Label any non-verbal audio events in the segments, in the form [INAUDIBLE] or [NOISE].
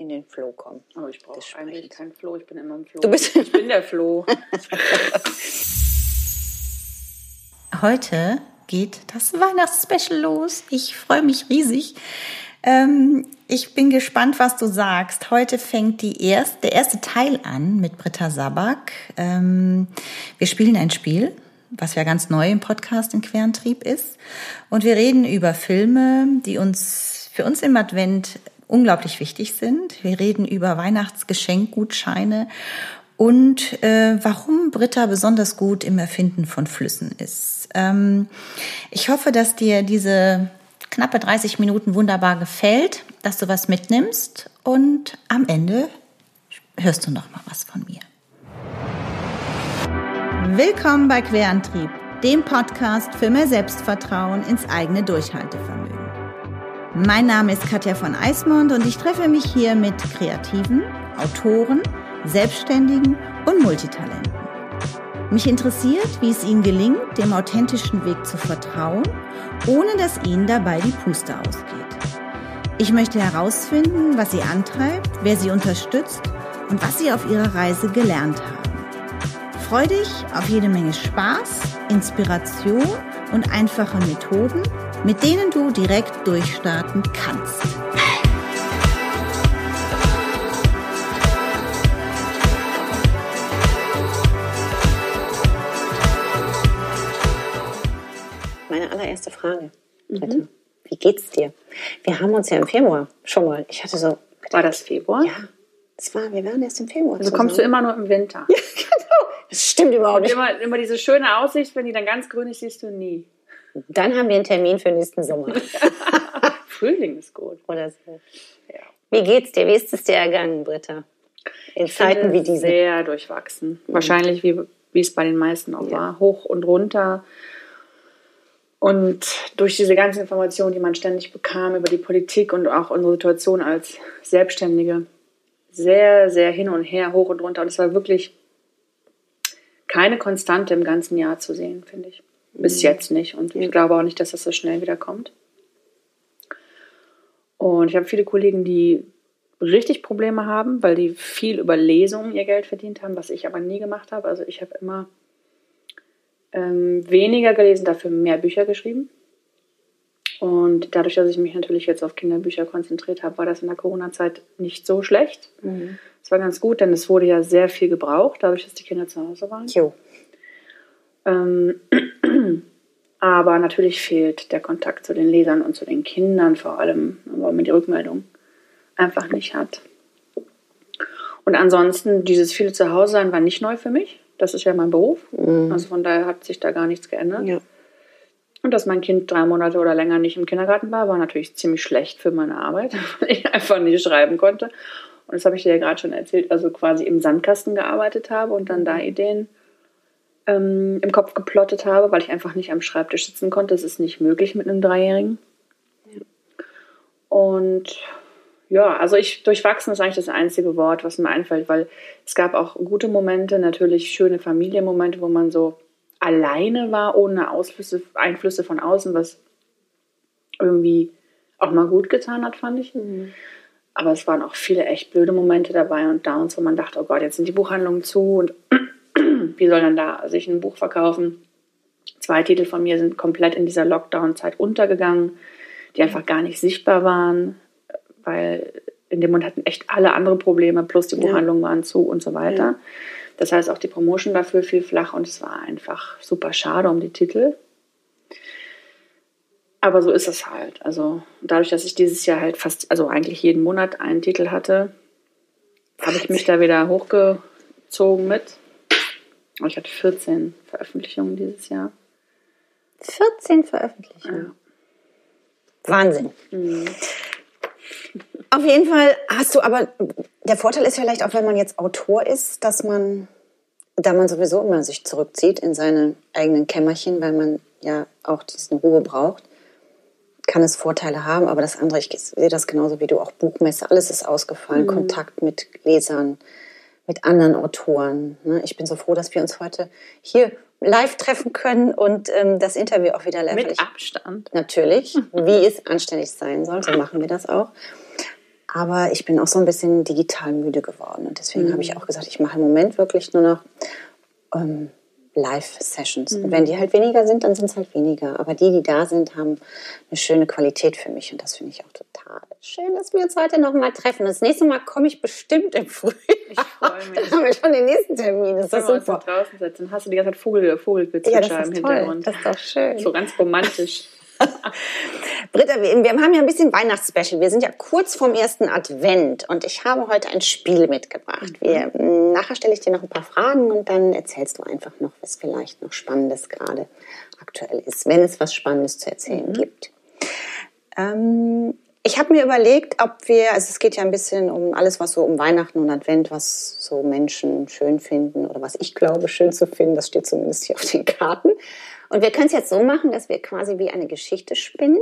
in den Flow kommen. Aber ich brauche eigentlich keinen Flow, ich bin immer im Flow. Du bist ich bin der Flow. [LAUGHS] Heute geht das Weihnachtsspecial los. Ich freue mich riesig. Ähm, ich bin gespannt, was du sagst. Heute fängt die erst, der erste Teil an mit Britta Sabak. Ähm, wir spielen ein Spiel, was ja ganz neu im Podcast in Querentrieb ist. Und wir reden über Filme, die uns für uns im Advent unglaublich wichtig sind. Wir reden über Weihnachtsgeschenkgutscheine und äh, warum Britta besonders gut im Erfinden von Flüssen ist. Ähm, ich hoffe, dass dir diese knappe 30 Minuten wunderbar gefällt, dass du was mitnimmst und am Ende hörst du noch mal was von mir. Willkommen bei Querantrieb, dem Podcast für mehr Selbstvertrauen ins eigene Durchhaltevermögen. Mein Name ist Katja von Eismond und ich treffe mich hier mit Kreativen, Autoren, Selbstständigen und Multitalenten. Mich interessiert, wie es ihnen gelingt, dem authentischen Weg zu vertrauen, ohne dass ihnen dabei die Puste ausgeht. Ich möchte herausfinden, was sie antreibt, wer sie unterstützt und was sie auf ihrer Reise gelernt haben. Freu dich auf jede Menge Spaß, Inspiration und einfache Methoden, mit denen du direkt durchstarten kannst. Meine allererste Frage. Mhm. Wie geht's dir? Wir haben uns ja im Februar schon mal. Ich hatte so. War das Februar? Ja, es war. Wir waren erst im Februar. Also kommst du immer nur im Winter. [LAUGHS] Ja, genau. Das stimmt überhaupt nicht. immer, immer diese schöne Aussicht, wenn die dann ganz grün ist, siehst du nie. Dann haben wir einen Termin für nächsten Sommer [LAUGHS] Frühling ist gut. oder so. Ja. Wie geht's dir? Wie ist es dir ergangen, Britta? In Zeiten wie diesen. Sehr durchwachsen. Wahrscheinlich, wie, wie es bei den meisten auch war. Hoch und runter. Und durch diese ganzen Informationen, die man ständig bekam über die Politik und auch unsere Situation als Selbstständige, sehr, sehr hin und her, hoch und runter. Und es war wirklich keine Konstante im ganzen Jahr zu sehen, finde ich. Bis jetzt nicht. Und ich glaube auch nicht, dass das so schnell wieder kommt. Und ich habe viele Kollegen, die richtig Probleme haben, weil die viel über Lesungen ihr Geld verdient haben, was ich aber nie gemacht habe. Also ich habe immer ähm, weniger gelesen, dafür mehr Bücher geschrieben. Und dadurch, dass ich mich natürlich jetzt auf Kinderbücher konzentriert habe, war das in der Corona-Zeit nicht so schlecht. Es war ganz gut, denn es wurde ja sehr viel gebraucht, dadurch, dass die Kinder zu Hause waren. Jo. Ähm, [CLEARS THROAT] aber natürlich fehlt der Kontakt zu den Lesern und zu den Kindern vor allem, weil man die Rückmeldung einfach nicht hat. Und ansonsten, dieses viele Zuhause-Sein war nicht neu für mich. Das ist ja mein Beruf. Also von daher hat sich da gar nichts geändert. Ja. Und dass mein Kind drei Monate oder länger nicht im Kindergarten war, war natürlich ziemlich schlecht für meine Arbeit, [LAUGHS] weil ich einfach nicht schreiben konnte. Und das habe ich dir ja gerade schon erzählt, also quasi im Sandkasten gearbeitet habe und dann da Ideen ähm, im Kopf geplottet habe, weil ich einfach nicht am Schreibtisch sitzen konnte. Das ist nicht möglich mit einem Dreijährigen. Und ja, also ich durchwachsen ist eigentlich das einzige Wort, was mir einfällt, weil es gab auch gute Momente, natürlich schöne Familienmomente, wo man so alleine war, ohne Ausflüsse, Einflüsse von außen, was irgendwie auch mal gut getan hat, fand ich. Aber es waren auch viele echt blöde Momente dabei und Downs, wo man dachte, oh Gott, jetzt sind die Buchhandlungen zu und wie soll dann da sich ein Buch verkaufen? Zwei Titel von mir sind komplett in dieser Lockdown-Zeit untergegangen, die einfach gar nicht sichtbar waren, weil in dem Moment hatten echt alle andere Probleme, plus die Buchhandlungen waren zu und so weiter. Das heißt, auch die Promotion dafür fiel flach und es war einfach super schade um die Titel. Aber so ist es halt. Also dadurch, dass ich dieses Jahr halt fast, also eigentlich jeden Monat einen Titel hatte, habe ich mich da wieder hochgezogen mit. Und Ich hatte 14 Veröffentlichungen dieses Jahr. 14 Veröffentlichungen. Wahnsinn. Auf jeden Fall hast du aber, der Vorteil ist vielleicht auch, wenn man jetzt Autor ist, dass man, da man sowieso immer sich zurückzieht in seine eigenen Kämmerchen, weil man ja auch diesen Ruhe braucht, kann es Vorteile haben. Aber das andere, ich sehe das genauso wie du, auch Buchmesse, alles ist ausgefallen, Kontakt mit Lesern, mit anderen Autoren. ne? Ich bin so froh, dass wir uns heute hier live treffen können und ähm, das Interview auch wieder live. Mit Abstand. Natürlich, [LAUGHS] wie es anständig sein soll, so machen wir das auch. Aber ich bin auch so ein bisschen digital müde geworden. Und deswegen habe ich auch gesagt, ich mache im Moment wirklich nur noch ähm, Live-Sessions. Und wenn die halt weniger sind, dann sind es halt weniger. Aber die, die da sind, haben eine schöne Qualität für mich. Und das finde ich auch total schön, dass wir uns heute noch mal treffen. Das nächste Mal komme ich bestimmt im Frühjahr. Ich freue mich. Dann [LAUGHS] haben wir schon den nächsten Termin. Das ist super. draußen setzen, hast du die ganze Zeit Vogel, Ja, Vogelgezwitscher das im. Hintergrund. Das ist doch schön. So ganz romantisch. [LAUGHS] Britta, wir, wir haben ja ein bisschen Weihnachtsspecial. Wir sind ja kurz vorm ersten Advent und ich habe heute ein Spiel mitgebracht. Wir, nachher stelle ich dir noch ein paar Fragen und dann erzählst du einfach noch, was vielleicht noch Spannendes gerade aktuell ist, wenn es was Spannendes zu erzählen gibt. Ähm, ich habe mir überlegt, ob wir, also es geht ja ein bisschen um alles, was so um Weihnachten und Advent, was so Menschen schön finden oder was ich glaube schön zu finden, das steht zumindest hier auf den Karten. Und wir können es jetzt so machen, dass wir quasi wie eine Geschichte spinnen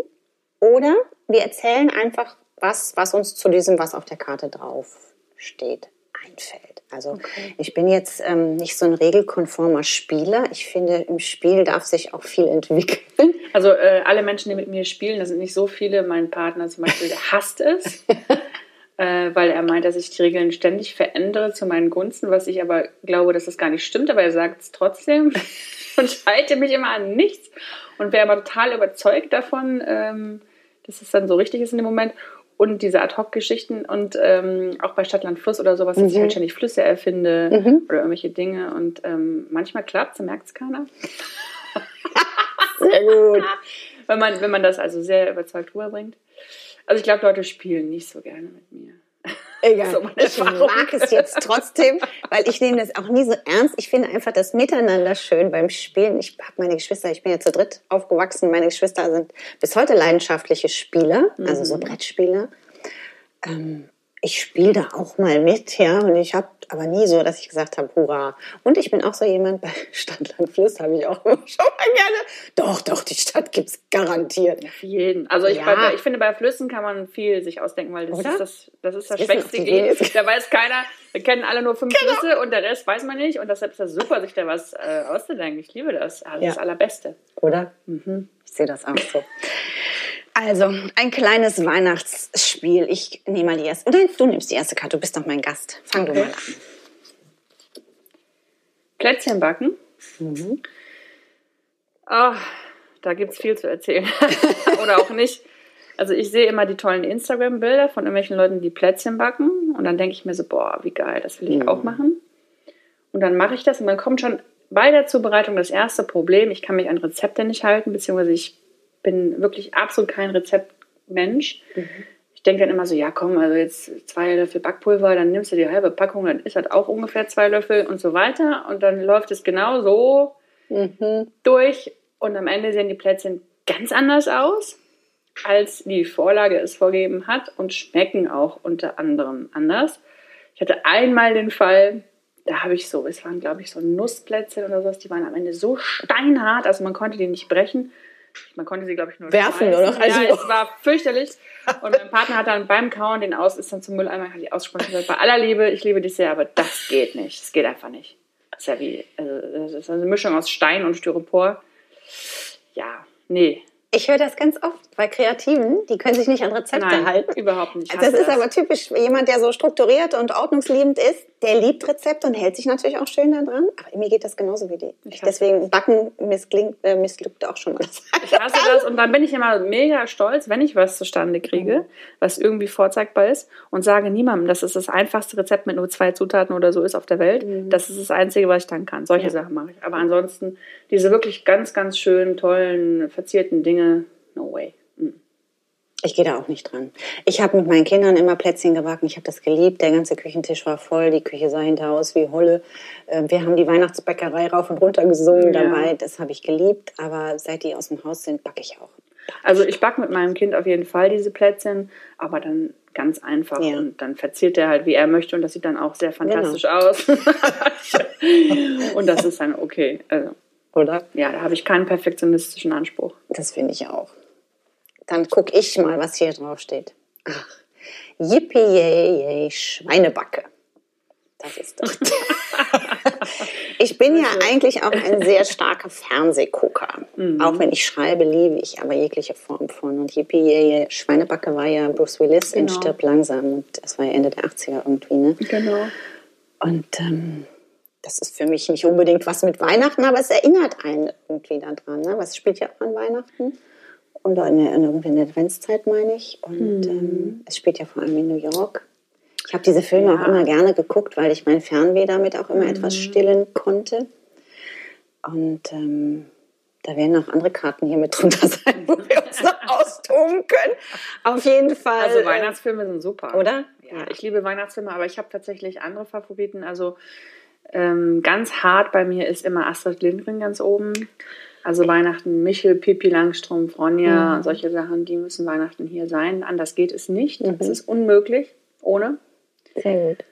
oder wir erzählen einfach was, was uns zu diesem, was auf der Karte drauf steht, einfällt. Also ich bin jetzt ähm, nicht so ein regelkonformer Spieler. Ich finde, im Spiel darf sich auch viel entwickeln. Also äh, alle Menschen, die mit mir spielen, das sind nicht so viele. Mein Partner zum Beispiel, der hasst es, [LAUGHS] äh, weil er meint, dass ich die Regeln ständig verändere zu meinen Gunsten, was ich aber glaube, dass das gar nicht stimmt, aber er sagt es trotzdem [LAUGHS] und halte mich immer an nichts und wäre aber total überzeugt davon, ähm, dass es dann so richtig ist in dem Moment. Und diese Ad-Hoc-Geschichten und ähm, auch bei Stadtland Fluss oder sowas, dass ich halt ständig Flüsse erfinde oder irgendwelche Dinge. Und ähm, manchmal klappt es, merkt es keiner. [LAUGHS] Sehr gut. [LAUGHS] wenn man, wenn man das also sehr überzeugt rüberbringt. Also ich glaube, Leute spielen nicht so gerne mit mir. Egal. [LAUGHS] So ich mag es jetzt trotzdem, weil ich nehme das auch nie so ernst. Ich finde einfach das Miteinander schön beim Spielen. Ich habe meine Geschwister, ich bin ja zu dritt aufgewachsen. Meine Geschwister sind bis heute leidenschaftliche Spieler, also so Brettspieler. Ähm, ich spiele da auch mal mit, ja, und ich habe aber nie so, dass ich gesagt habe, hurra. Und ich bin auch so jemand, [LAUGHS] bei Stadtland Fluss habe ich auch schon mal gerne. Doch, doch, die Stadt gibt's garantiert. Für jeden. Also ich, Ja. bei, ich finde, bei Flüssen kann man viel sich ausdenken, weil das Oder? ist das, das, ist das Das schwächste wenigsten. Da weiß keiner, wir kennen alle nur fünf Genau. Flüsse und der Rest weiß man nicht. Und deshalb ist das super, sich da was äh, auszudenken. Ich liebe das. Also Ja. Das Allerbeste. Oder? Ich sehe das auch so. Also, ein kleines Weihnachtsspiel. Ich nehme mal die erste. Nein, du nimmst die erste Karte. Du bist doch mein Gast. Fang du Okay. mal an. Plätzchen backen. Mhm. Ah, da gibt es viel zu erzählen. [LAUGHS] Oder auch nicht. Also ich sehe immer die tollen Instagram-Bilder von irgendwelchen Leuten, die Plätzchen backen. Und dann denke ich mir so, boah, wie geil, das will ich Mhm. auch machen. Und dann mache ich das und dann kommt schon bei der Zubereitung das erste Problem. Ich kann mich an Rezepte nicht halten, beziehungsweise ich bin wirklich absolut kein Rezeptmensch. Ich denke dann immer so, ja komm, also jetzt zwei Löffel Backpulver, dann nimmst du die halbe Packung, dann ist das auch ungefähr zwei Löffel und so weiter. Und dann läuft es genau so durch und am Ende sehen die Plätzchen ganz anders aus, als die Vorlage es vorgegeben hat und schmecken auch unter anderem anders. Ich hatte einmal den Fall, da habe ich so, es waren glaube ich so Nussplätzchen oder sowas, die waren am Ende so steinhart, also man konnte die nicht brechen. Man konnte sie, glaube ich, nur Werfen schmeißen. noch, also- ja, es war fürchterlich. Und mein Partner hat dann beim Kauen den aus, ist dann zum Mülleimer, hat die ausgesprochen gesagt, bei aller Liebe, ich liebe dich sehr, aber das geht nicht. Das geht einfach nicht. Das ist ja wie, also, das ist eine Mischung aus Stein und Styropor. Ja, nee. Ich höre das ganz oft bei Kreativen. Die können sich nicht an Rezepte Nein, halten. überhaupt nicht. Ich Das ist aber typisch. Jemand, der so strukturiert und ordnungsliebend ist, der liebt Rezepte und hält sich natürlich auch schön daran. Aber mir geht das genauso wie dir. Deswegen Backen misslingt, äh, missglückt auch schon mal. [LAUGHS] Ich hasse das und dann bin ich immer mega stolz, wenn ich was zustande kriege, was irgendwie vorzeigbar ist und sage niemandem, dass es das einfachste Rezept mit nur zwei Zutaten oder so ist auf der Welt. Das ist das Einzige, was ich dann kann. Solche Sachen mache ich. Aber ansonsten diese wirklich ganz, ganz schönen, tollen, verzierten Dinge, no way. Ich gehe da auch nicht dran. Ich habe mit meinen Kindern immer Plätzchen gebacken. Ich habe das geliebt. Der ganze Küchentisch war voll. Die Küche sah hinterher aus wie Holle. Äh, Wir haben die Weihnachtsbäckerei rauf und runter gesungen Ja. dabei. Das habe ich geliebt. Aber seit die aus dem Haus sind, backe ich auch. Also ich backe mit meinem Kind auf jeden Fall diese Plätzchen, aber dann ganz einfach Ja. und dann verziert er halt, wie er möchte und das sieht dann auch sehr fantastisch aus. [LAUGHS] und das ist dann okay. Also, Oder? ja, da habe ich keinen perfektionistischen Anspruch. Das finde ich auch. Dann gucke ich mal, was hier drauf steht. Ach, yippie yay, yay, Schweinebacke. Das ist das. [LAUGHS] ich bin ja eigentlich auch ein sehr starker Fernsehgucker. Auch wenn ich schreibe, liebe ich aber jegliche Form von. Und Yippie Schweinebacke war ja Bruce Willis in Genau. Stirb langsam. Und das war ja Ende der 80er irgendwie, ne? Genau. Und ähm, das ist für mich nicht unbedingt was mit Weihnachten, aber es erinnert einen irgendwie daran. Ne? Was spielt ja auch an Weihnachten? Und in in irgendwie in der Adventszeit, meine ich. Und ähm, es spielt ja vor allem in New York. Ich habe diese Filme auch Ja. immer gerne geguckt, weil ich mein Fernweh damit auch immer etwas stillen konnte. Und ähm, da werden auch andere Karten hier mit drunter [LAUGHS] sein, wo wir uns noch [LAUGHS] austoben können. Auf jeden Fall. Also äh, Weihnachtsfilme sind super. Oder? Ja, ich liebe Weihnachtsfilme, aber ich habe tatsächlich andere Favoriten. Also ähm, ganz hart bei mir ist immer Astrid Lindgren ganz oben. Also Weihnachten, Michel, Pippi Langstrumpf, Ronja, Mhm. solche Sachen, die müssen Weihnachten hier sein. Anders geht es nicht. Mhm. Es ist unmöglich ohne. Sehr gut.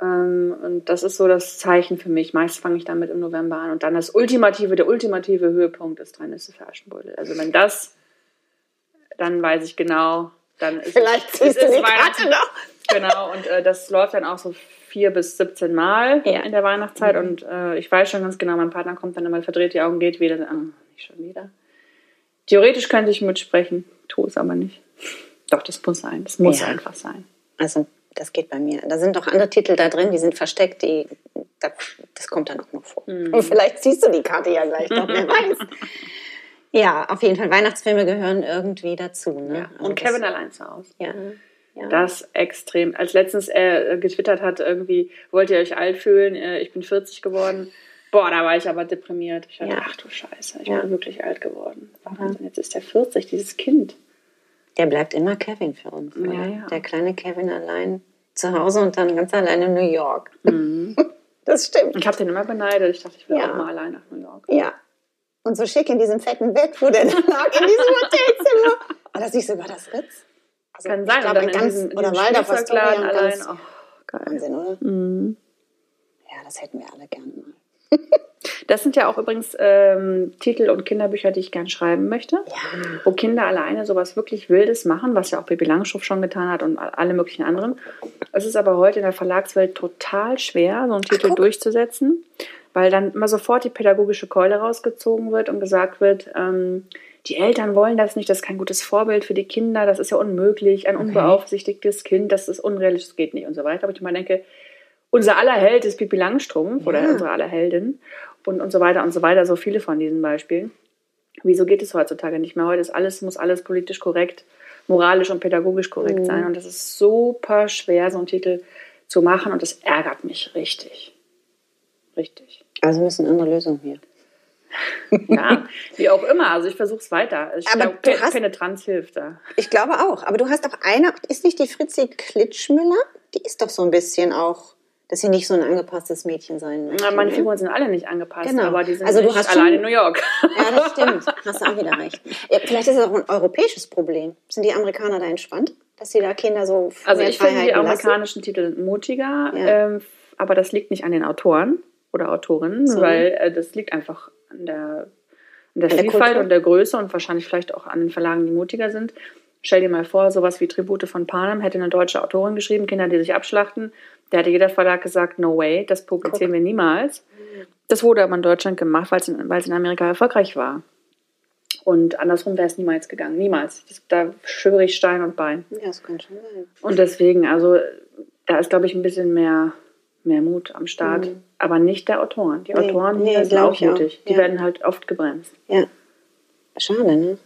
Ähm, und das ist so das Zeichen für mich. Meist fange ich damit im November an. Und dann das ultimative, der ultimative Höhepunkt ist Drei Nüsse für Aschenbrödel. Also wenn das, dann weiß ich genau, dann ist Vielleicht es, ziehst es du die Karte noch. Genau, und äh, das läuft dann auch so vier bis 17 Mal Ja. in der Weihnachtszeit. Und äh, ich weiß schon ganz genau, mein Partner kommt dann immer verdreht die Augen, geht wieder. Ah, nicht schon wieder. Theoretisch könnte ich mitsprechen, tue es aber nicht. Doch, das muss sein. Das muss Ja. einfach sein. Also das geht bei mir. Da sind doch andere Titel da drin, die sind versteckt, die das, kommt dann auch noch vor. Mhm. Und vielleicht siehst du die Karte ja gleich noch, wer weiß. [LAUGHS] Ja, auf jeden Fall. Weihnachtsfilme gehören irgendwie dazu. Ne? Ja. Also Und Kevin das, allein zu Hause. Ja, ja. Das extrem. Als letztens er äh, getwittert hat, irgendwie, wollt ihr euch alt fühlen? Äh, ich bin 40 geworden. Boah, da war ich aber deprimiert. Ich dachte, Ja. ach du Scheiße, ich Ja. bin wirklich alt geworden. Wahnsinn, jetzt ist er 40, dieses Kind. Der bleibt immer Kevin für uns. Ja. Der kleine Kevin allein zu Hause und dann ganz allein in New York. Mhm. [LAUGHS] Das stimmt. Ich habe den immer beneidet. Ich dachte, ich will auch mal allein nach New York. Ja. Und so schick in diesem fetten Bett, wo der dann lag, in diesem [LAUGHS] Hotelzimmer. War das nicht sogar das Ritz? Also, Kann sein. ein dann ganz, diesem, oder Waldorf Spielzeugladen Astoria, allein. ganz Oh, geil. Wahnsinn, oder? Mhm. Ja, das hätten wir alle gerne mal. [LAUGHS] Das sind ja auch übrigens ähm, Titel und Kinderbücher, die ich gern schreiben möchte. Wo Kinder alleine sowas wirklich Wildes machen, was ja auch Baby Langstrumpf schon getan hat und alle möglichen anderen. Es ist aber heute in der Verlagswelt total schwer, so einen Titel guck. durchzusetzen, weil dann immer sofort die pädagogische Keule rausgezogen wird und gesagt wird, ähm, die Eltern wollen das nicht, das ist kein gutes Vorbild für die Kinder, das ist ja unmöglich, ein unbeaufsichtigtes Kind, das ist unrealistisch, das geht nicht und so weiter. Aber ich immer denke, unser aller Held ist Pippi Langstrumpf oder Ja. unsere aller Heldin und, und so weiter und so weiter, so viele von diesen Beispielen. Wieso geht es heutzutage nicht mehr? Heute ist alles, muss alles politisch korrekt, moralisch und pädagogisch korrekt sein. Und das ist super schwer, so einen Titel zu machen und das ärgert mich richtig. Richtig. Also müssen andere Lösungen hier. [LAUGHS] Ja, wie auch immer. Also ich versuche es weiter. Ich Aber du Pe hast- Penetranz hilft da. Ich glaube auch. Aber du hast doch eine, ist nicht die Fritzi Klitschmüller? Die ist doch so ein bisschen auch, dass sie nicht so ein angepasstes Mädchen sein möchte. Ja, meine ne? Figuren sind alle nicht angepasst, Genau. aber die sind Also du nicht hast allein schon- in New York. Ja, das [LAUGHS] stimmt. Hast du auch wieder recht. Ja, vielleicht ist es auch ein europäisches Problem. Sind die Amerikaner da entspannt, dass sie da Kinder so Also ich finde die Freiheiten lassen? amerikanischen Titel mutiger, Ja. ähm, aber das liegt nicht an den Autoren oder Autorinnen, So. weil äh, das liegt einfach an der, an der der Vielfalt Kultur. und der Größe und wahrscheinlich vielleicht auch an den Verlagen, die mutiger sind. Stell dir mal vor, sowas wie Tribute von Panem hätte eine deutsche Autorin geschrieben, Kinder, die sich abschlachten. Da hätte jeder Verlag gesagt, no way, das publizieren wir niemals. Das wurde aber in Deutschland gemacht, weil es in, weil es in Amerika erfolgreich war. Und andersrum wäre es niemals gegangen. Niemals. Das, da schwöre ich Stein und Bein. Ja, das kann schon sein. Und deswegen, also da ist, glaube ich, ein bisschen mehr, mehr Mut am Start. Aber nicht der Autoren. Die Nee, Autoren nee, hier sind auch mutig. Die Ja. werden halt oft gebremst. Ja. Schade, ne?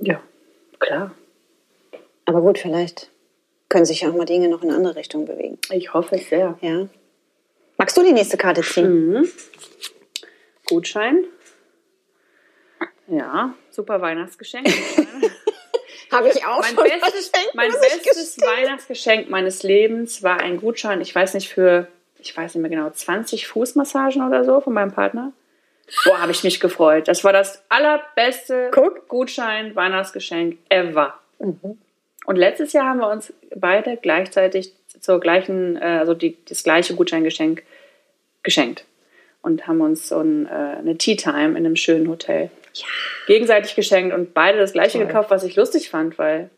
Ja, klar. Aber gut, vielleicht können sich ja auch mal Dinge noch in eine andere Richtung bewegen. Ich hoffe es sehr. Ja. Magst du die nächste Karte ziehen? Mhm. Gutschein. Ja, super Weihnachtsgeschenk. [LAUGHS] Habe ich auch mein schon bestes, mein bestes. Weihnachtsgeschenk meines Lebens war ein Gutschein, ich weiß nicht, für, ich weiß nicht mehr genau, 20 Fußmassagen oder so von meinem Partner. Boah, habe ich mich gefreut. Das war das allerbeste Guck. Gutschein, Weihnachtsgeschenk ever. Mhm. Und letztes Jahr haben wir uns beide gleichzeitig zur gleichen, äh, also die, das gleiche Gutscheingeschenk geschenkt. Und haben uns so ein, äh, eine Tea Time in einem schönen Hotel gegenseitig geschenkt und beide das gleiche Toll. gekauft, was ich lustig fand, weil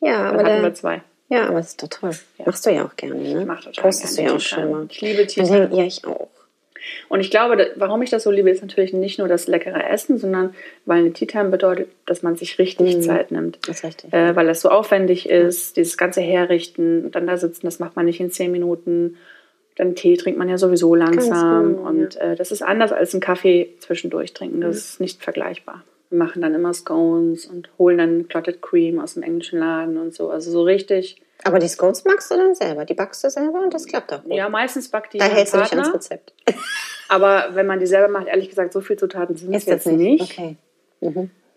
Ja, aber hatten wir der, zwei. Ja, aber das ist doch toll. Machst du ja auch gerne, ne? Ich mach total Postest gerne du ja auch schon mal. Ich liebe denk- Ja, ich auch. Und ich glaube, warum ich das so liebe, ist natürlich nicht nur das leckere Essen, sondern weil eine Tea Time bedeutet, dass man sich richtig Zeit nimmt. Das ist richtig. Äh, weil das so aufwendig ist, dieses ganze Herrichten und dann da sitzen, das macht man nicht in zehn Minuten. Dann Tee trinkt man ja sowieso langsam. genau, und äh, das ist anders als einen Kaffee zwischendurch trinken. Das ist nicht vergleichbar. Wir machen dann immer Scones und holen dann Clotted Cream aus dem englischen Laden und so. Also so richtig. Aber die Scones magst du dann selber. Die backst du selber und das klappt auch gut. Ja, meistens backt die da hältst du dich Partner. ans Rezept. [LAUGHS] Aber wenn man die selber macht, ehrlich gesagt, so viel Zutaten sind es Ist das jetzt nicht. Okay.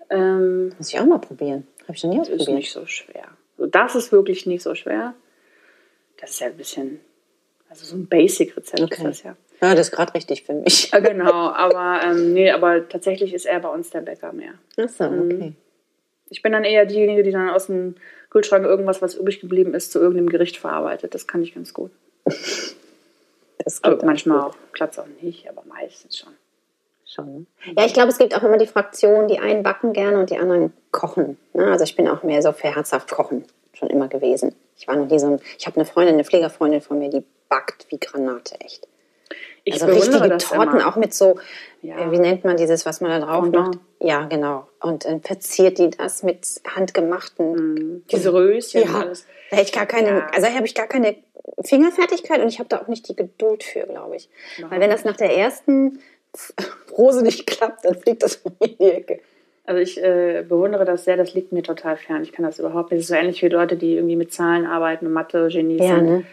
Ähm, Muss ich auch mal probieren. Habe ich schon nie ist ausprobiert. nicht so schwer. So, das ist wirklich nicht so schwer. Das ist ja ein bisschen, also so ein Basic-Rezept ist Okay. das ja. Ja, das ist gerade richtig für mich. Ja, genau, aber ähm, nee, aber tatsächlich ist er bei uns der Bäcker mehr. Achso, Mhm. okay. Ich bin dann eher diejenige, die dann aus dem Kühlschrank irgendwas, was übrig geblieben ist, zu irgendeinem Gericht verarbeitet. Das kann ich ganz gut. [LAUGHS] Das Aber manchmal auch, klappt auch nicht, aber meistens schon. Schon. Ja, ich glaube, es gibt auch immer die Fraktion, die einen backen gerne und die anderen kochen. Ne? Also ich bin auch mehr so für herzhaft kochen schon immer gewesen. Ich war noch nie so ein, ich habe eine Freundin, eine Pflegerfreundin von mir, die backt wie Granate, echt. Ich Also richtige Torten immer. auch mit so, Ja. äh, wie nennt man dieses, was man da drauf Fondant. macht? Ja, genau. Und dann verziert die das mit handgemachten. Diese Röschen und Ja, alles. da habe ich gar keine, Ja. also habe ich gar keine Fingerfertigkeit und ich habe da auch nicht die Geduld für, glaube ich. Weil wenn das nach der ersten [LAUGHS] Rose nicht klappt, dann fliegt das von mir in die Ecke. Also ich äh, bewundere das sehr, das liegt mir total fern. Ich kann das überhaupt nicht. Das ist so ähnlich wie Leute, die irgendwie mit Zahlen arbeiten und Mathe-Genies Ja, sind. ne?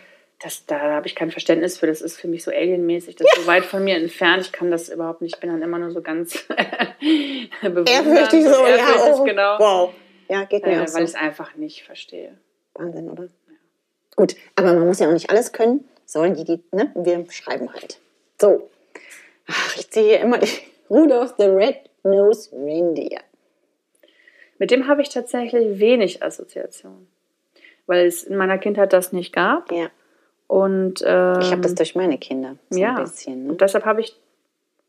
Das, da habe ich kein Verständnis für. Das ist für mich so alienmäßig. Das ist so weit von mir entfernt. Ich kann das überhaupt nicht. Ich bin dann immer nur so ganz [LAUGHS] Ehrfürchtig so, ja. Oh, genau. Wow. Ja, geht mir Äh, auch so. weil ich es einfach nicht verstehe. Wahnsinn, oder? Gut, aber man muss ja auch nicht alles können. Sollen die, die, ne? Wir schreiben halt. So. Ach, ich ziehe hier immer die Rudolph the Red-Nosed Reindeer. Mit dem habe ich tatsächlich wenig Assoziation. Weil es in meiner Kindheit das nicht gab. Ja. Und ähm, Ich habe das durch meine Kinder. So ja. ein bisschen. Ne? Und deshalb habe ich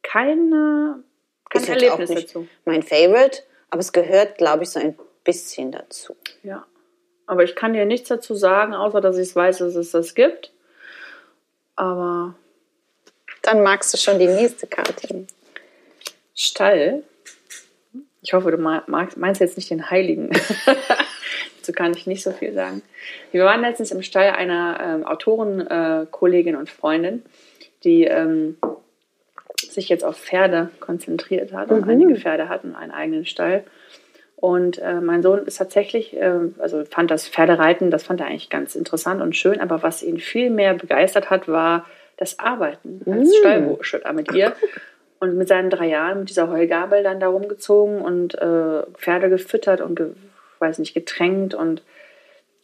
keine, kein Erlebnis dazu. mein Favorite, aber es gehört, glaube ich, so ein bisschen dazu. Ja. Aber ich kann dir nichts dazu sagen, außer dass ich es weiß, dass es das gibt. Aber Dann magst du schon die nächste Karte. Stall. Ich hoffe, du meinst jetzt nicht den Heiligen. [LAUGHS] Dazu kann ich nicht so viel sagen. Wir waren letztens im Stall einer ähm, Autorenkollegin äh, und Freundin, die ähm, sich jetzt auf Pferde konzentriert hat und einige Pferde hat und einen eigenen Stall. Und äh, mein Sohn ist tatsächlich, ähm, also fand das Pferdereiten, das fand er eigentlich ganz interessant und schön, aber was ihn viel mehr begeistert hat, war das Arbeiten als Stallbursche mit ihr. Und mit seinen drei Jahren mit dieser Heugabel dann da rumgezogen und äh, Pferde gefüttert und, ge weiß nicht, getränkt und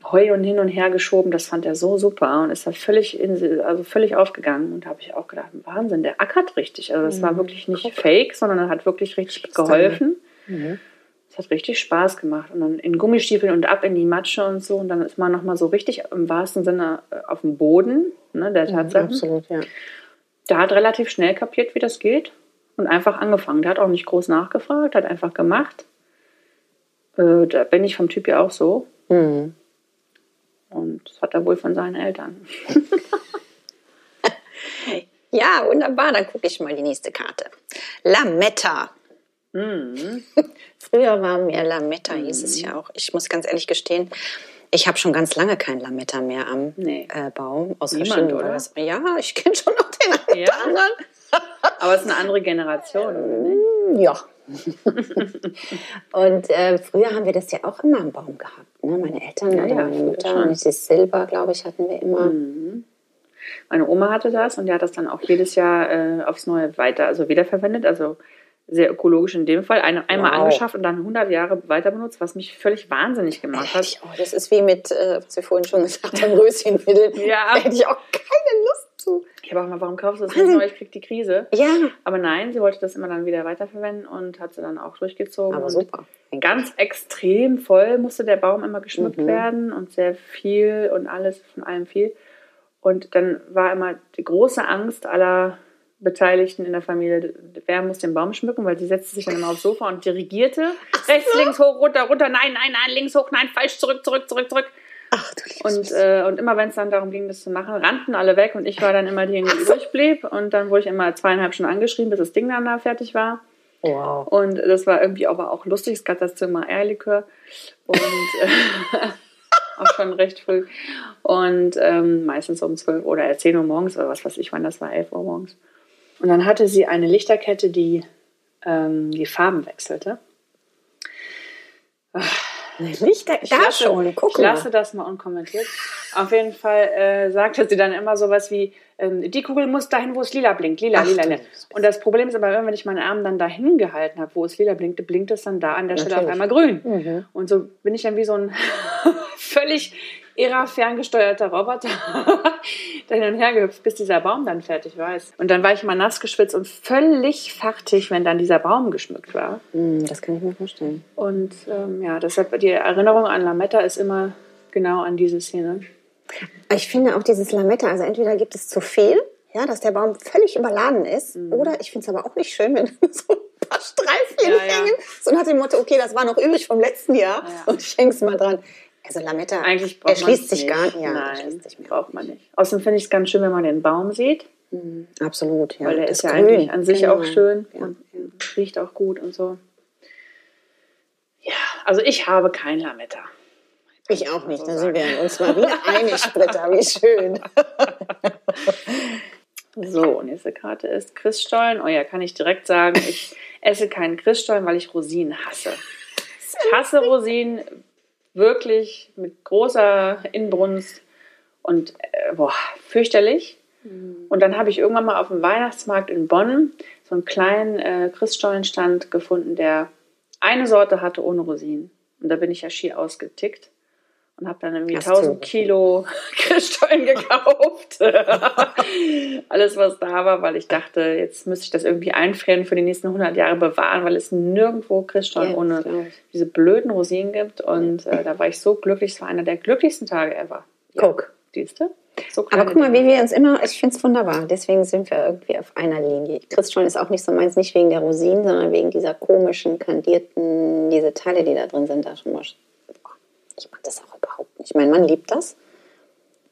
Heu und hin und her geschoben. Das fand er so super und ist da völlig, in, also völlig aufgegangen. Und da habe ich auch gedacht, Wahnsinn, der ackert richtig. Also das war wirklich nicht fake, sondern er hat wirklich richtig geholfen. Es hat richtig Spaß gemacht. Und dann in Gummistiefeln und ab in die Matsche und so. Und dann ist man nochmal so richtig im wahrsten Sinne äh, auf dem Boden ne, der Tatsachen. Absolut, ja. Der hat relativ schnell kapiert, wie das geht und einfach angefangen. Der hat auch nicht groß nachgefragt, hat einfach gemacht. Äh, da bin ich vom Typ ja auch so. Mhm. Und das hat er wohl von seinen Eltern. [LAUGHS] Ja, wunderbar. Dann gucke ich mal die nächste Karte. Lametta. Mhm. [LAUGHS] Früher war mehr Lametta, hieß es ja auch. Ich muss ganz ehrlich gestehen, ich habe schon ganz lange kein Lametta mehr am Nee. äh, Baum. Aus Niemand, oder? Ja, ich kenne schon noch den einen Ja? anderen. Aber es ist eine andere Generation, oder? [LAUGHS] Ja. [LAUGHS] und äh, früher haben wir das ja auch immer am Baum gehabt. Ne? Meine Eltern Ja, oder ja, meine Mutter schon. und dieses Silber, glaube ich, hatten wir immer. Meine Oma hatte das und die hat das dann auch jedes Jahr äh, aufs Neue weiter, also wiederverwendet, also sehr ökologisch in dem Fall. Eine, einmal Wow. angeschafft und dann 100 Jahre weiter benutzt, was mich völlig wahnsinnig gemacht hat. auch. Das ist wie mit, äh, was wir vorhin schon gesagt haben, Röschenmitteln. Ja. Da hätte ich auch keine Lust zu. Ich habe auch mal, warum kaufst du das neu? Ich krieg die Krise. [LAUGHS] Ja, Aber nein, sie wollte das immer dann wieder weiterverwenden und hat sie dann auch durchgezogen. aber super. Ganz extrem voll musste der Baum immer geschmückt Mhm. werden und sehr viel und alles von allem viel. Und dann war immer die große Angst aller Beteiligten in der Familie, wer muss den Baum schmücken, weil sie setzte sich dann immer aufs Sofa und dirigierte. Rechts, links, hoch, runter, runter, nein, nein, nein, links, hoch, nein, falsch, zurück, zurück, zurück, zurück. Ach, du Und, äh, und immer wenn es dann darum ging, das zu machen, rannten alle weg und ich war dann immer diejenige, die übrig blieb. Und dann wurde ich immer zweieinhalb Stunden angeschrieben, bis das Ding dann da fertig war. Wow. Und das war irgendwie aber auch lustig. Es gab dazu immer Eierlikör. Und äh, [LAUGHS] auch schon recht früh. Und ähm, meistens um 12 oder 10 Uhr morgens oder was weiß ich, wann das war, 11 Uhr morgens. Und dann hatte sie eine Lichterkette, die ähm, die Farben wechselte. Lichter, Ich da lasse, schon, guck ich mal. lasse das mal unkommentiert. Auf jeden Fall äh, sagte sie dann immer sowas wie, ähm, die Kugel muss dahin, wo es lila blinkt. Lila, Ach, lila, lila. Und das Problem ist aber, immer, wenn ich meinen Arm dann dahin gehalten habe, wo es lila blinkte, blinkt es dann da an der Stelle auf Natürlich. einmal grün. Mhm. Und so bin ich dann wie so ein [LAUGHS] völlig irrer ferngesteuerter Roboter [LAUGHS] da hin und her gehüpft, bis dieser Baum dann fertig war. Und dann war ich immer nass geschwitzt und völlig fertig, wenn dann dieser Baum geschmückt war. Hm, Das kann ich mir vorstellen. Und ähm, ja, deshalb die Erinnerung an Lametta ist immer genau an diese Szene. Ich finde auch dieses Lametta, also entweder gibt es zu viel, ja, dass der Baum völlig überladen ist, oder ich finde es aber auch nicht schön, wenn [LAUGHS] so ein paar Streifchen Mhm. Ja, ja. hängen. So nach dem Motto, okay, das war noch übrig vom letzten Jahr Ja. und ich häng's mal dran. Also Lametta Eigentlich braucht erschließt sich gar nicht. nicht. Ja, Nein, sich braucht man nicht. Außerdem finde ich es ganz schön, wenn man den Baum sieht, Absolut, ja. weil der Das ist ja Grün, eigentlich an sich genau. auch schön Ja. und riecht auch gut und so. Ja, also ich habe kein Lametta. Ich auch nicht, so da sind wir uns mal wieder [LAUGHS] einig, Britta, wie schön. [LAUGHS] So, nächste Karte ist Christstollen. Oh ja, kann ich direkt sagen, ich esse keinen Christstollen, weil ich Rosinen hasse. [LAUGHS] Ich hasse Rosinen wirklich mit großer Inbrunst und äh, boah, fürchterlich. Und dann habe ich irgendwann mal auf dem Weihnachtsmarkt in Bonn so einen kleinen äh, Christstollenstand gefunden, der eine Sorte hatte ohne Rosinen. Und da bin ich ja schier ausgetickt und habe dann irgendwie Hast du. 1000 Kilo [LAUGHS] Christstollen gekauft. [LAUGHS] Alles, was da war, weil ich dachte, jetzt müsste ich das irgendwie einfrieren für die nächsten 100 Jahre bewahren, weil es nirgendwo Christstollen Ja, ohne diese blöden Rosinen gibt. Und äh, da war ich so glücklich. Es war einer der glücklichsten Tage ever. Guck. Siehst du? So Aber guck mal, wie wir uns immer, ich finde es wunderbar. Deswegen sind wir irgendwie auf einer Linie. Christstollen ist auch nicht so meins, nicht wegen der Rosinen, sondern wegen dieser komischen, kandierten, diese Teile, die da drin sind. Da schon mal, ich mag das auch überhaupt nicht. Mein Mann liebt das.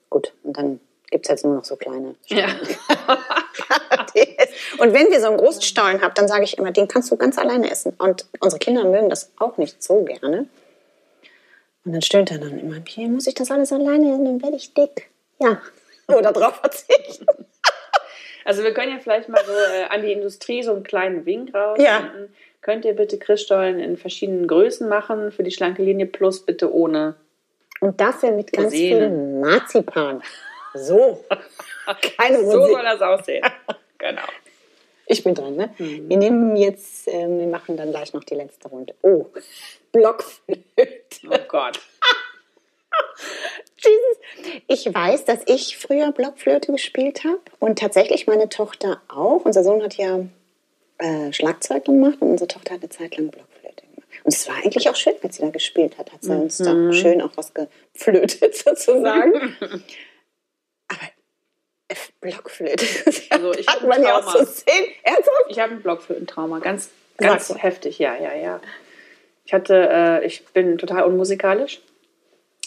Gut, und dann gibt es jetzt nur noch so kleine. Ja. [LAUGHS] Und wenn wir so einen Großstollen haben, dann sage ich immer, den kannst du ganz alleine essen. Und unsere Kinder mögen das auch nicht so gerne. Und dann stöhnt er dann immer, hier muss ich das alles alleine essen, dann werde ich dick. Ja, [LAUGHS] oder drauf verzichten. [LAUGHS] Also wir können ja vielleicht mal so äh, an die Industrie so einen kleinen Wink raus. Ja. Könnt ihr bitte Christstollen in verschiedenen Größen machen für die schlanke Linie plus bitte ohne. Und dafür mit ganz Rosinen. viel Marzipan. So. [LAUGHS] Keine So Rosinen. soll das aussehen. [LAUGHS] genau. Ich bin dran, ne? Wir nehmen jetzt, ähm, wir machen dann gleich noch die letzte Runde. Oh, Blockflöte. Oh Gott. [LAUGHS] Jesus. Ich weiß, dass ich früher Blockflöte gespielt habe und tatsächlich meine Tochter auch. Unser Sohn hat ja äh, Schlagzeug gemacht und unsere Tochter hat eine Zeit lang Blockflöte. Und es war eigentlich auch schön, als sie da gespielt hat. Hat sie uns da schön auch was geflötet [LAUGHS] sozusagen. Aber Blockflöte, [LAUGHS] Also ich hat man ja auch so sehen. Ernsthaft? Ich habe ein Blockflötentrauma. Ganz, ganz Sag heftig. Ja, ja, ja. Ich hatte, äh, ich bin total unmusikalisch.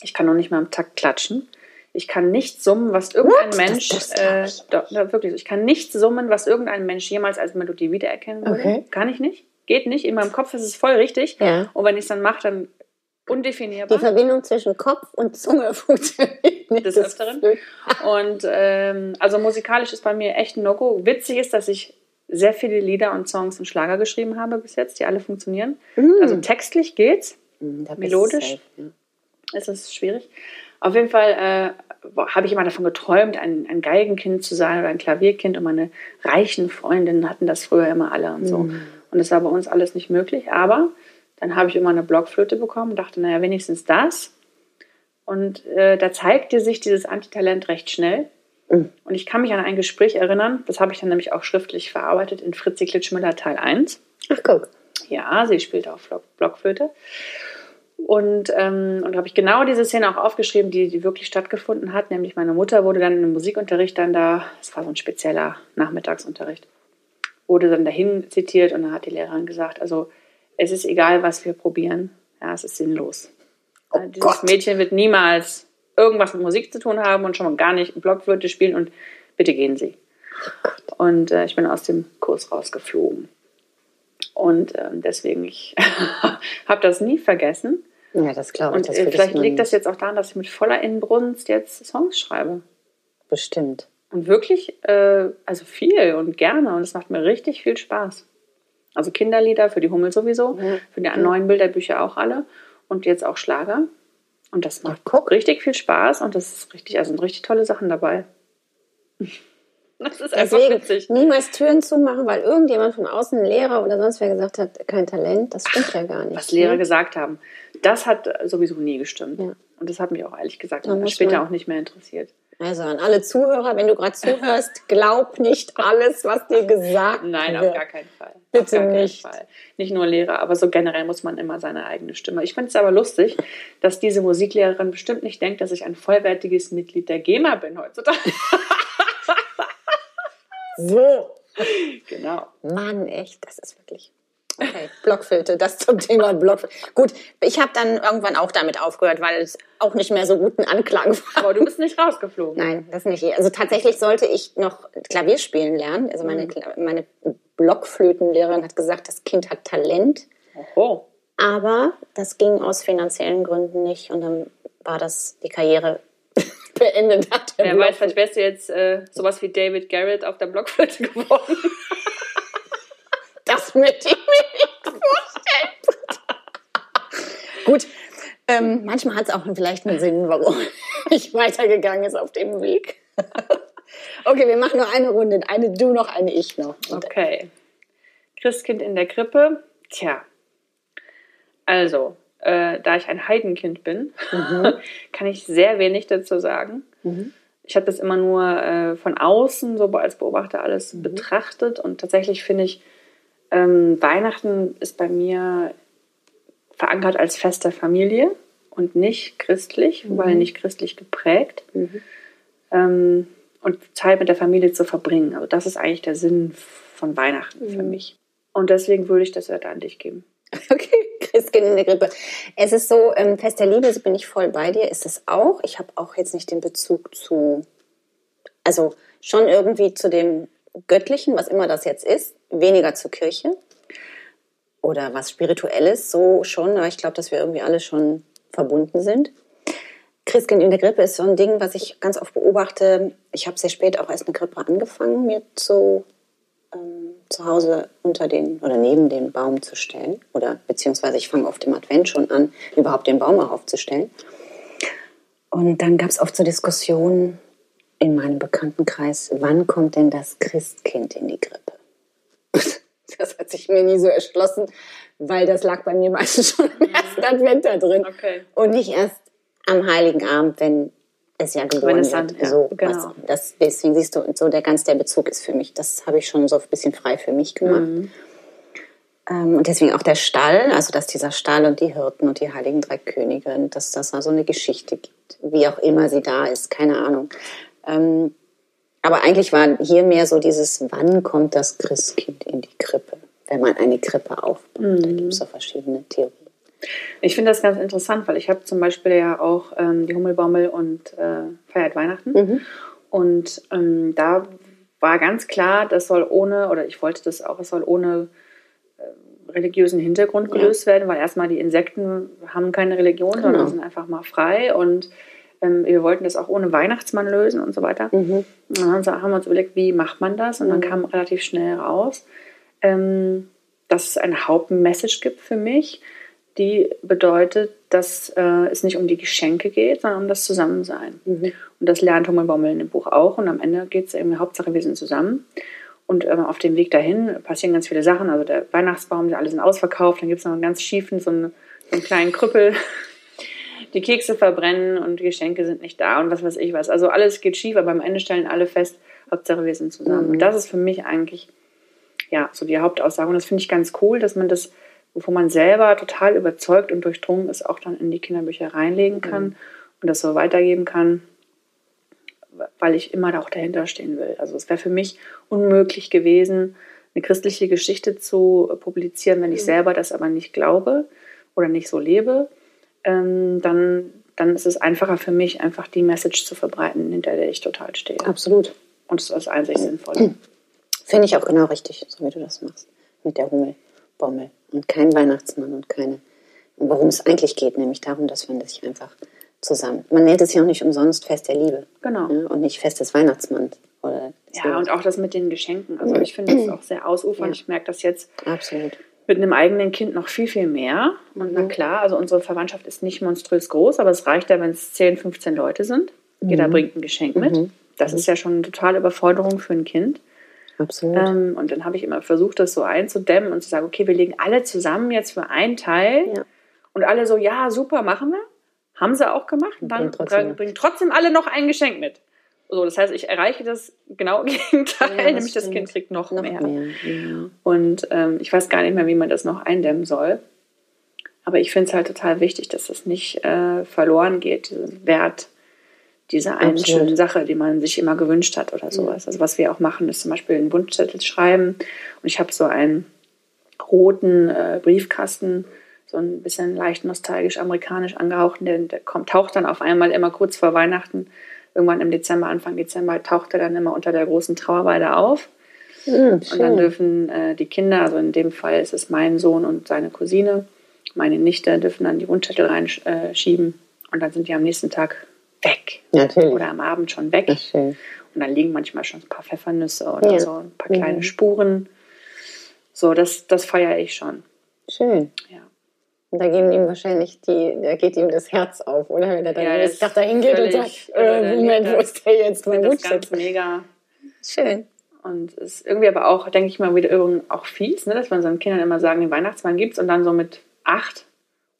Ich kann noch nicht mal im Takt klatschen. Ich kann nicht summen, was irgendein What? Mensch, Das- das äh, doch, na, wirklich, ich kann nicht summen, was irgendein Mensch jemals als Melodie wiedererkennen würde. Okay. Kann ich nicht. Geht nicht. In meinem Kopf ist es voll richtig. Ja. Und wenn ich es dann mache, dann undefinierbar. Die Verbindung zwischen Kopf und Zunge [LAUGHS] funktioniert nicht. des Das Öfteren. Und ähm, also musikalisch ist bei mir echt ein No-Go. Witzig ist, dass ich sehr viele Lieder und Songs und Schlager geschrieben habe bis jetzt, die alle funktionieren. Also textlich geht's, du Melodisch? safe, ja. es ist schwierig. Auf jeden Fall äh, habe ich immer davon geträumt, ein, ein Geigenkind zu sein oder ein Klavierkind. Und meine reichen Freundinnen hatten das früher immer alle und so. Und das war bei uns alles nicht möglich. Aber dann habe ich immer eine Blockflöte bekommen und dachte, naja, wenigstens das. Und äh, da zeigte sich dieses Antitalent recht schnell. Und ich kann mich an ein Gespräch erinnern, das habe ich dann nämlich auch schriftlich verarbeitet in Fritzi Klitschmüller Teil 1. Ach, guck. Ja, sie spielte auch Block Blockflöte. Und, ähm, und habe ich genau diese Szene auch aufgeschrieben, die, die wirklich stattgefunden hat. Nämlich meine Mutter wurde dann im Musikunterricht dann da, es war so ein spezieller Nachmittagsunterricht, wurde dann dahin zitiert und dann hat die Lehrerin gesagt, also es ist egal, was wir probieren, ja, es ist sinnlos. Oh Ja, Dieses Gott. Mädchen wird niemals irgendwas mit Musik zu tun haben und schon mal gar nicht Blockflöte spielen und bitte gehen Sie. Und äh, ich bin aus dem Kurs rausgeflogen. Und äh, deswegen, ich [LAUGHS] habe das nie vergessen. Ja, das glaube ich. Und äh, vielleicht ich liegt das jetzt auch daran, dass ich mit voller Inbrunst jetzt Songs schreibe. bestimmt. Und wirklich, äh, also viel und gerne. Und es macht mir richtig viel Spaß. Also Kinderlieder für die Hummel sowieso, Mhm. für die neuen Bilderbücher auch alle und jetzt auch Schlager. Und das macht guck. richtig viel Spaß und das ist richtig, also sind richtig tolle Sachen dabei. [LAUGHS] Das ist einfach Deswegen witzig. niemals Türen zumachen, weil irgendjemand von außen, Lehrer oder sonst wer gesagt hat, kein Talent. Das stimmt ja gar nicht. Was Lehrer ne? gesagt haben, das hat sowieso nie gestimmt. Ja. Und das hat mich auch ehrlich gesagt später auch nicht mehr interessiert. Also an alle Zuhörer, wenn du gerade zuhörst, glaub nicht alles, was dir gesagt Nein, wird. auf gar keinen Fall. Bitte keinen nicht. Fall. Nicht nur Lehrer, aber so generell muss man immer seine eigene Stimme. Ich finde es aber lustig, dass diese Musiklehrerin bestimmt nicht denkt, dass ich ein vollwertiges Mitglied der GEMA bin heutzutage. So. genau. Mann, echt, das ist wirklich. Okay, Blockfilter, das zum Thema Blockfilter. Gut, ich habe dann irgendwann auch damit aufgehört, weil es auch nicht mehr so guten Anklang war. Aber du bist nicht rausgeflogen. Nein, das nicht. Also tatsächlich sollte ich noch Klavier spielen lernen. Also meine, Kla- meine Blockflötenlehrerin hat gesagt, das Kind hat Talent. Oho. Aber das ging aus finanziellen Gründen nicht und dann war das die Karriere [LAUGHS] beendet. Hat Wer Block- weiß, vielleicht wärst du jetzt äh, sowas wie David Garrett auf der Blockflöte geworden. Das möchte ich mir nicht vorstellen. Gut, ähm, manchmal hat es auch vielleicht einen Sinn, warum [LAUGHS] ich weitergegangen ist auf dem Weg. [LAUGHS] okay, wir machen nur eine Runde. Eine du noch, eine ich noch. Und Okay. Christkind in der Krippe. Tja. Also, äh, da ich ein Heidenkind bin, [LAUGHS] kann ich sehr wenig dazu sagen. Ich habe das immer nur äh, von außen so als Beobachter alles betrachtet und tatsächlich finde ich, ähm, Weihnachten ist bei mir verankert als Fest der Familie und nicht christlich, weil nicht christlich geprägt. Ähm, und Zeit mit der Familie zu verbringen. Also das ist eigentlich der Sinn von Weihnachten für mich. Und deswegen würde ich das Wörter an dich geben. [LAUGHS] Okay, Christkind in der Grippe. Es ist so, ähm, Fest der Liebe, so bin ich voll bei dir, ist es auch. Ich habe auch jetzt nicht den Bezug zu, also schon irgendwie zu dem Göttlichen, was immer das jetzt ist, weniger zur Kirche oder was Spirituelles, so schon, aber ich glaube, dass wir irgendwie alle schon verbunden sind. Christkind in der Grippe ist so ein Ding, was ich ganz oft beobachte. Ich habe sehr spät auch erst eine Grippe angefangen, mir zu ähm, zu Hause unter den oder neben den Baum zu stellen. Oder beziehungsweise ich fange oft im Advent schon an, überhaupt den Baum auch aufzustellen. Und dann gab es oft so Diskussionen in meinem Bekanntenkreis, wann kommt denn das Christkind in die Grippe? [LAUGHS] Das hat sich mir nie so erschlossen, weil das lag bei mir meistens schon im ersten Advent da drin. Okay. Und nicht erst am Heiligen Abend, wenn es ja geboren es wird. ja, so, genau. was, das, deswegen siehst du, so der ganz der Bezug ist für mich. Das habe ich schon so ein bisschen frei für mich gemacht. Mhm. Ähm, und deswegen auch der Stall, also dass dieser Stall und die Hirten und die heiligen drei Könige, dass das da so eine Geschichte gibt, wie auch immer sie da ist, keine Ahnung. Ähm, aber eigentlich war hier mehr so dieses, wann kommt das Christkind in die Krippe, wenn man eine Krippe aufbaut. Mhm. Da gibt es so verschiedene Theorien. Ich finde das ganz interessant, weil ich habe zum Beispiel ja auch ähm, die Hummelbaumel und äh, feiert Weihnachten. Und ähm, da war ganz klar, das soll ohne, oder ich wollte das auch, es soll ohne äh, religiösen Hintergrund gelöst werden, weil erstmal die Insekten haben keine Religion, Genau. sondern sind einfach mal frei und ähm, wir wollten das auch ohne Weihnachtsmann lösen und so weiter. Und dann haben wir uns überlegt, wie macht man das? Und dann kam relativ schnell raus, ähm, dass es eine Hauptmessage gibt für mich, die bedeutet, dass äh, es nicht um die Geschenke geht, sondern um das Zusammensein. Und das lernt Hummelbaumel in dem Buch auch. Und am Ende geht es eben, Hauptsache, wir sind zusammen. Und ähm, auf dem Weg dahin passieren ganz viele Sachen. Also der Weihnachtsbaum, alle sind ausverkauft. Dann gibt es noch einen ganz schiefen, so einen, so einen kleinen Krüppel. Die Kekse verbrennen und die Geschenke sind nicht da und was weiß ich was. Also alles geht schief, aber am Ende stellen alle fest, Hauptsache wir sind zusammen. Und das ist für mich eigentlich ja, so die Hauptaussage. Und das finde ich ganz cool, dass man das, wovon man selber total überzeugt und durchdrungen ist, auch dann in die Kinderbücher reinlegen kann und das so weitergeben kann, weil ich immer da auch dahinter stehen will. Also es wäre für mich unmöglich gewesen, eine christliche Geschichte zu publizieren, wenn ich selber das aber nicht glaube oder nicht so lebe. Ähm, dann dann ist es einfacher für mich, einfach die Message zu verbreiten, hinter der ich total stehe. Absolut. Und das ist das einzig Sinnvolle. [CLEARS THROAT] Finde ich auch genau richtig, so wie du das machst. Mit der Hummelbommel. Und kein Weihnachtsmann und keine. Und worum es eigentlich geht, nämlich darum, dass man sich einfach zusammen. Man nennt es ja auch nicht umsonst Fest der Liebe. Genau. Ja, und nicht Fest des Weihnachtsmanns. Oder Ja, und auch das mit den Geschenken. Also ich finde das auch sehr ausufernd. Ja. Ich merke das jetzt Absolut. Mit einem eigenen Kind noch viel, viel mehr. Und na klar, also unsere Verwandtschaft ist nicht monströs groß, aber es reicht ja, wenn es 10, 15 Leute sind. Jeder bringt ein Geschenk mit. Das ist ja schon eine totale Überforderung für ein Kind. Absolut. Ähm, und dann habe ich immer versucht, das so einzudämmen und zu sagen, okay, wir legen alle zusammen jetzt für einen Teil. Ja. Und alle so, ja, super, machen wir. Haben sie auch gemacht. Und dann bringen trotzdem alle noch ein Geschenk mit. So, das heißt, ich erreiche das genau [LAUGHS] Gegenteil, Ja, das nämlich das. Kind kriegt noch, Noch mehr. mehr. Ja. Und ähm, ich weiß gar nicht mehr, wie man das noch eindämmen soll. Aber ich finde es halt total wichtig, dass das nicht äh, verloren geht, diesen Wert dieser einen Absolut. schönen Sache, die man sich immer gewünscht hat oder sowas. Also was wir auch machen, ist zum Beispiel einen Wunschzettel schreiben. Und ich habe so einen roten äh, Briefkasten, so ein bisschen leicht nostalgisch amerikanisch angehaucht. Der, der kommt, taucht dann auf einmal immer kurz vor Weihnachten, irgendwann im Dezember, Anfang Dezember, taucht er dann immer unter der großen Trauerweide auf. Hm, Und dann dürfen äh, die Kinder, also in dem Fall ist es mein Sohn und seine Cousine, meine Nichte, dürfen dann die Wunschzettel reinschieben. Äh, schieben. und dann sind die am nächsten Tag weg. Natürlich. Oder am Abend schon weg. Und dann liegen manchmal schon ein paar Pfeffernüsse oder Ja. so, ein paar kleine Spuren. So, das, das feiere ich schon. Schön. Ja. Und da gehen ihm wahrscheinlich die, da geht ihm das Herz auf, oder? Wenn er dann Ja, ja, Tag da hingeht und sagt, äh, Moment, wo ist der jetzt? Mein das ganz mega. Schön. Und es ist irgendwie aber auch, denke ich mal, wieder irgendwie auch fies, ne? dass man seinen Kindern immer sagen, den Weihnachtsmann gibt's und dann so mit acht,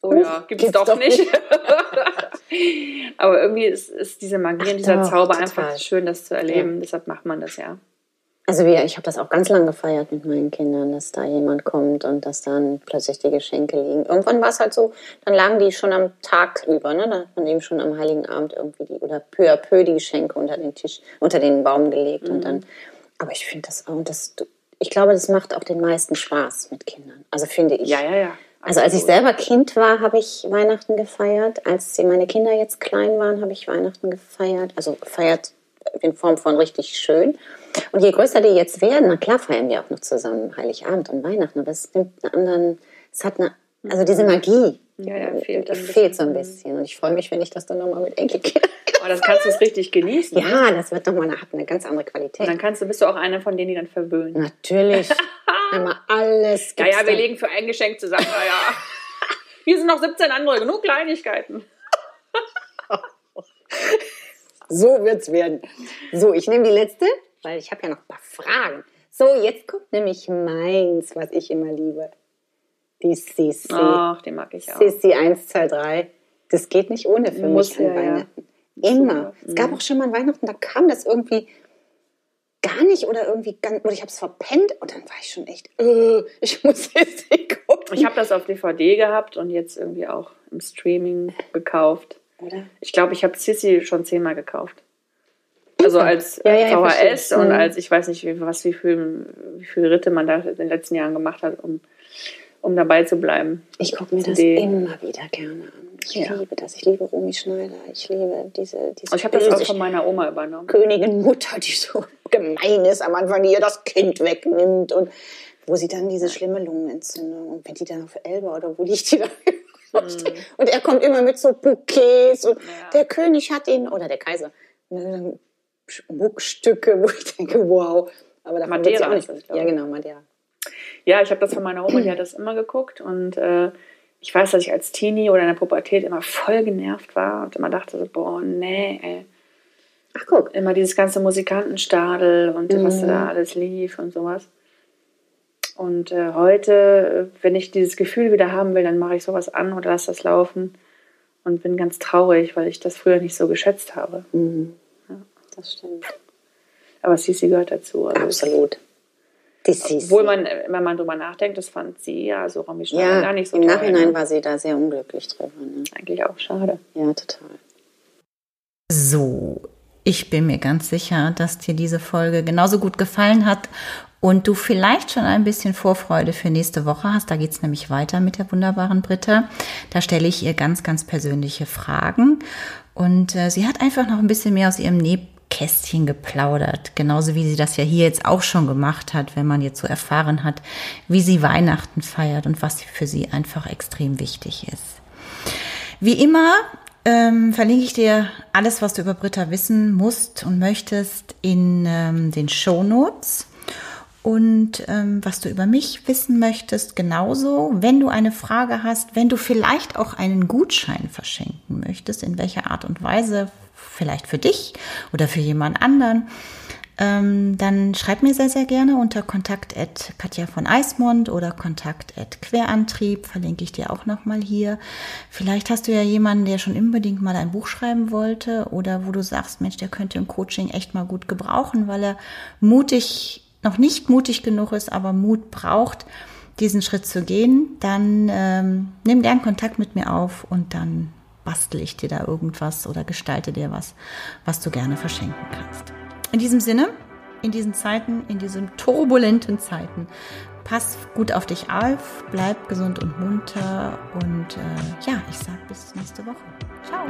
oh Huch, ja, gibt's, gibt's doch, doch nicht. [LAUGHS] aber irgendwie ist, ist diese Magie und dieser doch, Zauber total. einfach schön, das zu erleben. Deshalb macht man das ja. Also wir, ich habe das auch ganz lange gefeiert mit meinen Kindern, dass da jemand kommt und dass dann plötzlich die Geschenke liegen. Irgendwann war es halt so, dann lagen die schon am Tag über, ne? Da hat man eben schon am Heiligen Abend irgendwie die, oder peu à peu die Geschenke unter den Tisch, unter den Baum gelegt und dann, aber ich finde das auch, das, ich glaube, das macht auch den meisten Spaß mit Kindern. Also finde ich. Ja, ja, ja. Also als ich selber Kind war, habe ich Weihnachten gefeiert. Als sie- meine Kinder jetzt klein waren, habe ich Weihnachten gefeiert. Also gefeiert in Form von richtig schön. Und je größer die jetzt werden, na klar feiern wir auch noch zusammen Heiligabend und Weihnachten, aber es nimmt einen anderen, es hat eine, also diese Magie Ja, ja, fehlt fehlt so ein bisschen. Und ich freue mich, wenn ich das dann nochmal mit Enkelkindern [LAUGHS] Aber das kannst du es richtig genießen. Ja, das wird nochmal eine, hat eine ganz andere Und Qualität. dann kannst du, bist du auch einer von denen, die dann verwöhnen. Natürlich. [LAUGHS] Einmal alles. Ja, gibt's ja, wir dann. legen für ein Geschenk zusammen. Ja, ja. [LAUGHS] Hier sind noch 17 andere, genug Kleinigkeiten. So wird's werden. So, ich nehme die letzte, weil ich habe ja noch ein paar Fragen. So, jetzt kommt nämlich meins, was ich immer liebe. Die Sissi. Ach, den mag ich auch. Sissi 1, 2, 3. Das geht nicht ohne für Muss mich an ja, ja. Weihnachten. Immer. Super. Es gab auch schon mal Weihnachten, da kam das irgendwie gar nicht oder irgendwie ganz, oder ich habe es verpennt und dann war ich schon echt, äh, ich muss [LAUGHS] Sissi gucken. Ich habe das auf DVD gehabt und jetzt irgendwie auch im Streaming gekauft. Oder? Ich glaube, ich habe Sissy schon zehnmal gekauft. Also als Ja, ja, ja, VHS und Mhm. als, ich weiß nicht, wie, was, wie viel, wie viel Ritte man da in den letzten Jahren gemacht hat, um, um dabei zu bleiben. Ich gucke mir das Die- immer wieder gerne an. Ich Ja. liebe das. Ich liebe Romy Schneider. Ich liebe diese, diese ich habe das auch von meiner Oma übernommen. Königin Mutter, die so [LAUGHS] gemein ist am Anfang, die ihr das Kind wegnimmt und wo sie dann diese schlimme Lungenentzündung und wenn die dann auf Elba oder wo liegt die da? [LAUGHS] Und er kommt immer mit so Bouquets und. Ja. der König hat ihn, oder der Kaiser, ne, Schmuckstücke, [LAUGHS] wo ich denke, wow. Aber davon Madeira auch nicht. das, glaub Ja, ich. genau, Madeira. Ja, ich habe das von meiner Oma, die hat das immer geguckt und äh, ich weiß, dass ich als Teenie oder in der Pubertät immer voll genervt war und immer dachte so, boah, nee, ey. Ach, guck. Immer dieses ganze Musikantenstadel und was Mhm. da alles lief und sowas. Und äh, heute, wenn ich dieses Gefühl wieder haben will, dann mache ich sowas an oder lasse das laufen und bin ganz traurig, weil ich das früher nicht so geschätzt habe. Das stimmt. Aber Sisi gehört dazu. Also Absolut. Die Sisi. Obwohl man, wenn man drüber nachdenkt, das fand sie ja, also Romy Schneider, ja, gar nicht so im toll. Nachhinein ne? war sie da sehr unglücklich drüber. Ne? Eigentlich auch schade. Ja, total. So, ich bin mir ganz sicher, dass dir diese Folge genauso gut gefallen hat und du vielleicht schon ein bisschen Vorfreude für nächste Woche hast. Da geht's nämlich weiter mit der wunderbaren Britta. Da stelle ich ihr ganz, ganz persönliche Fragen. Und äh, sie hat einfach noch ein bisschen mehr aus ihrem Nähkästchen geplaudert. Genauso wie sie das ja hier jetzt auch schon gemacht hat, wenn man jetzt so erfahren hat, wie sie Weihnachten feiert und was für sie einfach extrem wichtig ist. Wie immer ähm, verlinke ich dir alles, was du über Britta wissen musst und möchtest in ähm, den Show Notes. Und ähm, was du über mich wissen möchtest, genauso. Wenn du eine Frage hast, wenn du vielleicht auch einen Gutschein verschenken möchtest, in welcher Art und Weise, vielleicht für dich oder für jemand anderen, ähm, dann schreib mir sehr, sehr gerne unter kontakt at Katja von Eismond oder kontakt at Querantrieb, verlinke ich dir auch nochmal hier. Vielleicht hast du ja jemanden, der schon unbedingt mal ein Buch schreiben wollte oder wo du sagst, Mensch, der könnte im Coaching echt mal gut gebrauchen, weil er mutig, noch nicht mutig genug ist, aber Mut braucht, diesen Schritt zu gehen, dann ähm, nimm gern Kontakt mit mir auf und dann bastel ich dir da irgendwas oder gestalte dir was, was du gerne verschenken kannst. In diesem Sinne, in diesen Zeiten, in diesen turbulenten Zeiten, pass gut auf dich auf, bleib gesund und munter und äh, ja, ich sag bis nächste Woche. Ciao.